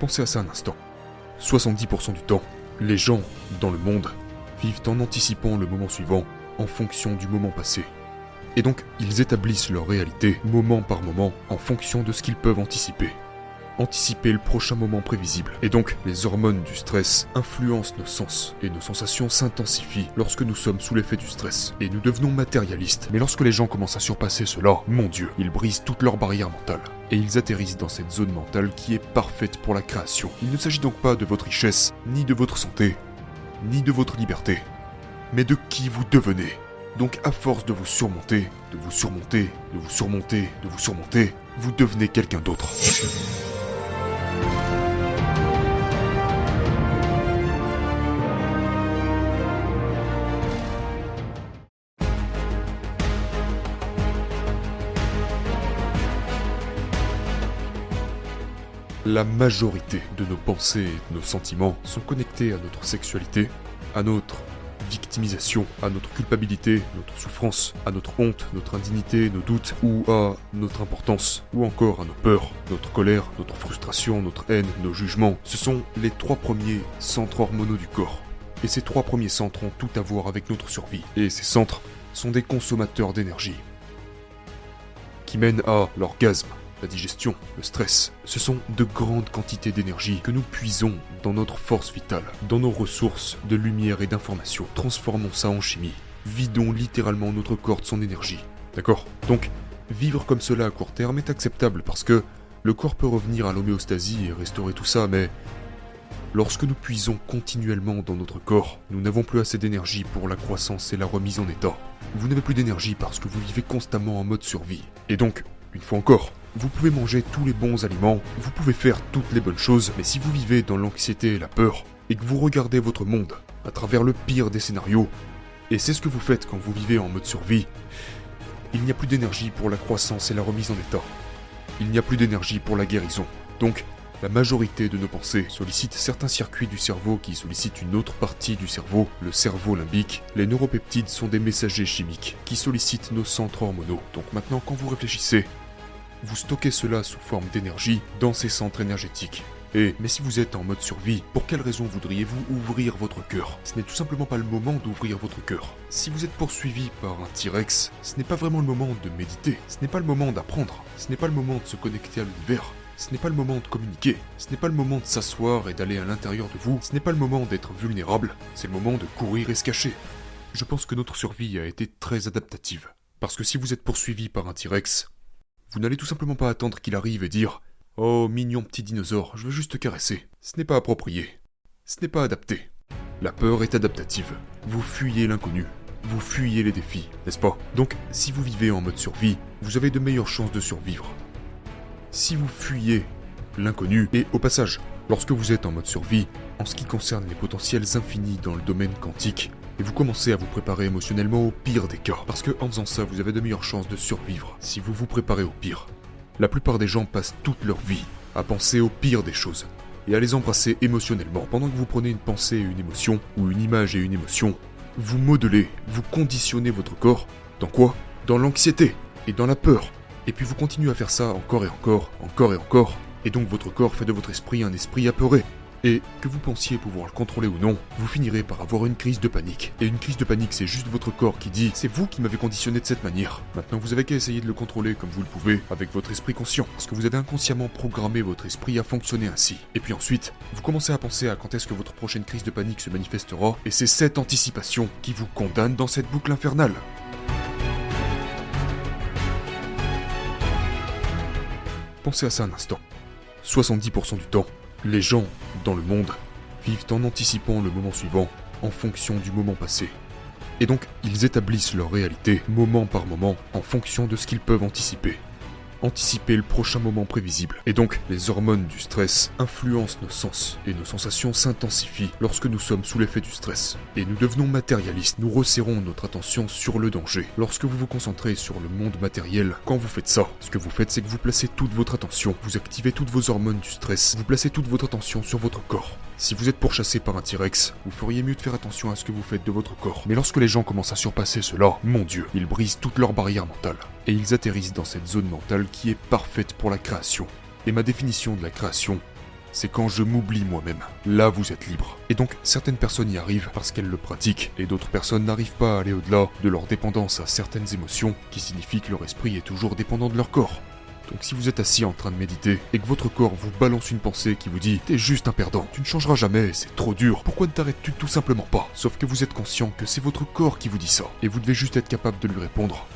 Pensez à ça un instant. 70% du temps, les gens dans le monde vivent en anticipant le moment suivant en fonction du moment passé. Et donc, ils établissent leur réalité moment par moment en fonction de ce qu'ils peuvent anticiper. Anticiper le prochain moment prévisible. Et donc, les hormones du stress influencent nos sens et nos sensations s'intensifient lorsque nous sommes sous l'effet du stress. Et nous devenons matérialistes. Mais lorsque les gens commencent à surpasser cela, mon Dieu, ils brisent toutes leurs barrières mentales. Et ils atterrissent dans cette zone mentale qui est parfaite pour la création. Il ne s'agit donc pas de votre richesse, ni de votre santé, ni de votre liberté, mais de qui vous devenez. Donc à force de vous surmonter, de vous surmonter, de vous surmonter, de vous surmonter, vous devenez quelqu'un d'autre. La majorité de nos pensées et de nos sentiments sont connectés à notre sexualité, à notre victimisation, à notre culpabilité, notre souffrance, à notre honte, notre indignité, nos doutes, ou à notre importance, ou encore à nos peurs, notre colère, notre frustration, notre haine, nos jugements. Ce sont les trois premiers centres hormonaux du corps. Et ces trois premiers centres ont tout à voir avec notre survie. Et ces centres sont des consommateurs d'énergie. Qui mènent à l'orgasme, la digestion, le stress. Ce sont de grandes quantités d'énergie que nous puisons dans notre force vitale, dans nos ressources de lumière et d'information. Transformons ça en chimie. Vidons littéralement notre corps de son énergie. D'accord? Donc, vivre comme cela à court terme est acceptable parce que le corps peut revenir à l'homéostasie et restaurer tout ça, mais Lorsque nous puisons continuellement dans notre corps, nous n'avons plus assez d'énergie pour la croissance et la remise en état. Vous n'avez plus d'énergie parce que vous vivez constamment en mode survie. Et donc, une fois encore, vous pouvez manger tous les bons aliments, vous pouvez faire toutes les bonnes choses, mais si vous vivez dans l'anxiété et la peur, et que vous regardez votre monde à travers le pire des scénarios, et c'est ce que vous faites quand vous vivez en mode survie, il n'y a plus d'énergie pour la croissance et la remise en état. Il n'y a plus d'énergie pour la guérison. Donc, la majorité de nos pensées sollicitent certains circuits du cerveau qui sollicitent une autre partie du cerveau, le cerveau limbique. Les neuropeptides sont des messagers chimiques qui sollicitent nos centres hormonaux. Donc maintenant, quand vous réfléchissez, vous stockez cela sous forme d'énergie dans ces centres énergétiques. Et, mais si vous êtes en mode survie, pour quelle raison voudriez-vous ouvrir votre cœur? Ce n'est tout simplement pas le moment d'ouvrir votre cœur. Si vous êtes poursuivi par un T-Rex, ce n'est pas vraiment le moment de méditer, ce n'est pas le moment d'apprendre, ce n'est pas le moment de se connecter à l'univers, ce n'est pas le moment de communiquer, ce n'est pas le moment de s'asseoir et d'aller à l'intérieur de vous, ce n'est pas le moment d'être vulnérable, c'est le moment de courir et se cacher. Je pense que notre survie a été très adaptative. Parce que si vous êtes poursuivi par un T-Rex, vous n'allez tout simplement pas attendre qu'il arrive et dire Oh, mignon petit dinosaure, je veux juste te caresser. Ce n'est pas approprié. Ce n'est pas adapté. La peur est adaptative. Vous fuyez l'inconnu. Vous fuyez les défis, n'est-ce pas? Donc, si vous vivez en mode survie, vous avez de meilleures chances de survivre si vous fuyez l'inconnu. Et au passage, lorsque vous êtes en mode survie, en ce qui concerne les potentiels infinis dans le domaine quantique, et vous commencez à vous préparer émotionnellement au pire des cas, parce que en faisant ça, vous avez de meilleures chances de survivre si vous vous préparez au pire. La plupart des gens passent toute leur vie à penser au pire des choses et à les embrasser émotionnellement. Pendant que vous prenez une pensée et une émotion, ou une image et une émotion, vous modelez, vous conditionnez votre corps dans quoi? Dans l'anxiété et dans la peur et puis vous continuez à faire ça encore et encore, encore et encore, et donc votre corps fait de votre esprit un esprit apeuré. Et que vous pensiez pouvoir le contrôler ou non, vous finirez par avoir une crise de panique. Et une crise de panique, c'est juste votre corps qui dit c'est vous qui m'avez conditionné de cette manière. Maintenant, vous avez qu'à essayer de le contrôler comme vous le pouvez avec votre esprit conscient, parce que vous avez inconsciemment programmé votre esprit à fonctionner ainsi. Et puis ensuite, vous commencez à penser à quand est-ce que votre prochaine crise de panique se manifestera, et c'est cette anticipation qui vous condamne dans cette boucle infernale. Pensez à ça un instant. 70% du temps, les gens dans le monde vivent en anticipant le moment suivant en fonction du moment passé. Et donc, ils établissent leur réalité moment par moment en fonction de ce qu'ils peuvent anticiper anticiper le prochain moment prévisible. Et donc, les hormones du stress influencent nos sens et nos sensations s'intensifient lorsque nous sommes sous l'effet du stress. Et nous devenons matérialistes, nous resserrons notre attention sur le danger. Lorsque vous vous concentrez sur le monde matériel, quand vous faites ça, ce que vous faites c'est que vous placez toute votre attention, vous activez toutes vos hormones du stress, vous placez toute votre attention sur votre corps. Si vous êtes pourchassé par un T-Rex, vous feriez mieux de faire attention à ce que vous faites de votre corps. Mais lorsque les gens commencent à surpasser cela, mon dieu, ils brisent toutes leurs barrières mentales. Et ils atterrissent dans cette zone mentale qui est parfaite pour la création. Et ma définition de la création c'est quand je m'oublie moi-même. Là, vous êtes libre. Et donc, certaines personnes y arrivent parce qu'elles le pratiquent, et d'autres personnes n'arrivent pas à aller au-delà de leur dépendance à certaines émotions, qui signifie que leur esprit est toujours dépendant de leur corps. Donc si vous êtes assis en train de méditer et que votre corps vous balance une pensée qui vous dit T'es juste un perdant, tu ne changeras jamais, c'est trop dur, pourquoi ne t'arrêtes-tu tout simplement pas? Sauf que vous êtes conscient que c'est votre corps qui vous dit ça, et vous devez juste être capable de lui répondre.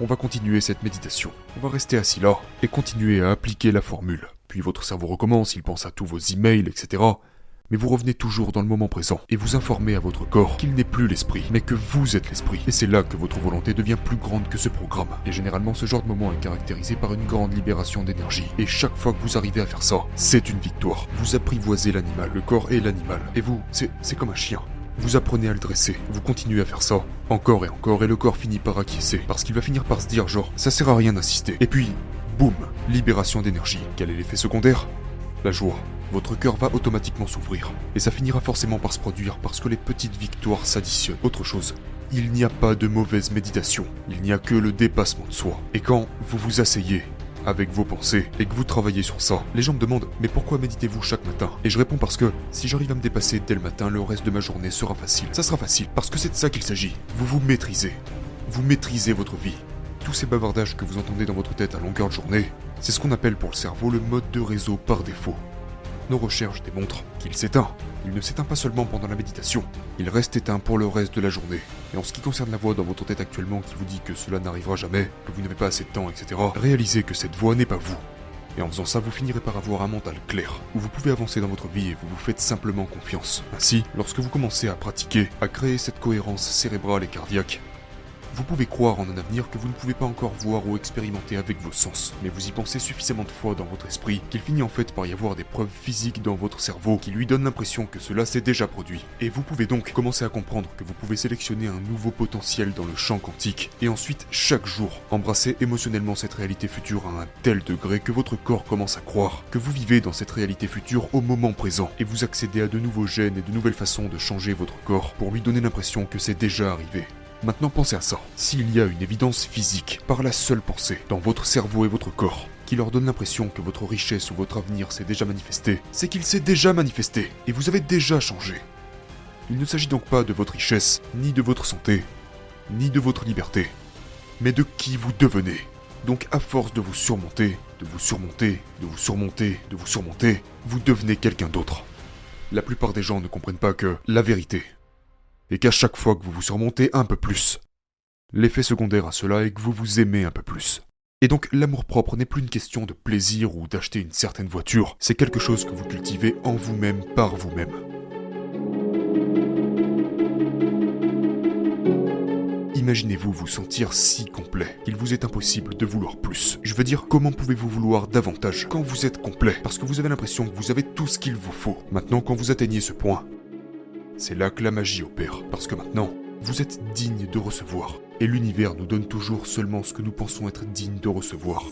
On va continuer cette méditation. On va rester assis là et continuer à appliquer la formule. Puis votre cerveau recommence, il pense à tous vos emails, etc mais vous revenez toujours dans le moment présent et vous informez à votre corps qu'il n'est plus l'esprit, mais que vous êtes l'esprit. Et c'est là que votre volonté devient plus grande que ce programme. Et généralement, ce genre de moment est caractérisé par une grande libération d'énergie. Et chaque fois que vous arrivez à faire ça, c'est une victoire. Vous apprivoisez l'animal, le corps et l'animal. Et vous, c'est comme un chien. Vous apprenez à le dresser, vous continuez à faire ça, encore et encore, et le corps finit par acquiescer, parce qu'il va finir par se dire genre, ça sert à rien d'assister. Et puis, boum, libération d'énergie. Quel est l'effet secondaire? La joie votre cœur va automatiquement s'ouvrir. Et ça finira forcément par se produire parce que les petites victoires s'additionnent. Autre chose, il n'y a pas de mauvaise méditation, il n'y a que le dépassement de soi. Et quand vous vous asseyez avec vos pensées et que vous travaillez sur ça, les gens me demandent mais pourquoi méditez-vous chaque matin? Et je réponds parce que si j'arrive à me dépasser dès le matin, le reste de ma journée sera facile. Ça sera facile parce que c'est de ça qu'il s'agit. Vous vous maîtrisez. Vous maîtrisez votre vie. Tous ces bavardages que vous entendez dans votre tête à longueur de journée, c'est ce qu'on appelle pour le cerveau le mode de réseau par défaut nos recherches démontrent qu'il s'éteint. Il ne s'éteint pas seulement pendant la méditation, il reste éteint pour le reste de la journée. Et en ce qui concerne la voix dans votre tête actuellement qui vous dit que cela n'arrivera jamais, que vous n'avez pas assez de temps, etc., réalisez que cette voix n'est pas vous. Et en faisant ça, vous finirez par avoir un mental clair, où vous pouvez avancer dans votre vie et vous vous faites simplement confiance. Ainsi, lorsque vous commencez à pratiquer, à créer cette cohérence cérébrale et cardiaque, vous pouvez croire en un avenir que vous ne pouvez pas encore voir ou expérimenter avec vos sens, mais vous y pensez suffisamment de fois dans votre esprit qu'il finit en fait par y avoir des preuves physiques dans votre cerveau qui lui donnent l'impression que cela s'est déjà produit. Et vous pouvez donc commencer à comprendre que vous pouvez sélectionner un nouveau potentiel dans le champ quantique, et ensuite, chaque jour, embrasser émotionnellement cette réalité future à un tel degré que votre corps commence à croire que vous vivez dans cette réalité future au moment présent, et vous accédez à de nouveaux gènes et de nouvelles façons de changer votre corps pour lui donner l'impression que c'est déjà arrivé. Maintenant pensez à ça. S'il y a une évidence physique, par la seule pensée, dans votre cerveau et votre corps, qui leur donne l'impression que votre richesse ou votre avenir s'est déjà manifesté, c'est qu'il s'est déjà manifesté, et vous avez déjà changé. Il ne s'agit donc pas de votre richesse, ni de votre santé, ni de votre liberté, mais de qui vous devenez. Donc à force de vous surmonter, de vous surmonter, de vous surmonter, de vous surmonter, vous devenez quelqu'un d'autre. La plupart des gens ne comprennent pas que la vérité, et qu'à chaque fois que vous vous surmontez un peu plus, l'effet secondaire à cela est que vous vous aimez un peu plus. Et donc l'amour-propre n'est plus une question de plaisir ou d'acheter une certaine voiture, c'est quelque chose que vous cultivez en vous-même par vous-même. Imaginez-vous vous sentir si complet qu'il vous est impossible de vouloir plus. Je veux dire, comment pouvez-vous vouloir davantage quand vous êtes complet? Parce que vous avez l'impression que vous avez tout ce qu'il vous faut. Maintenant, quand vous atteignez ce point, c'est là que la magie opère, parce que maintenant, vous êtes digne de recevoir. Et l'univers nous donne toujours seulement ce que nous pensons être digne de recevoir.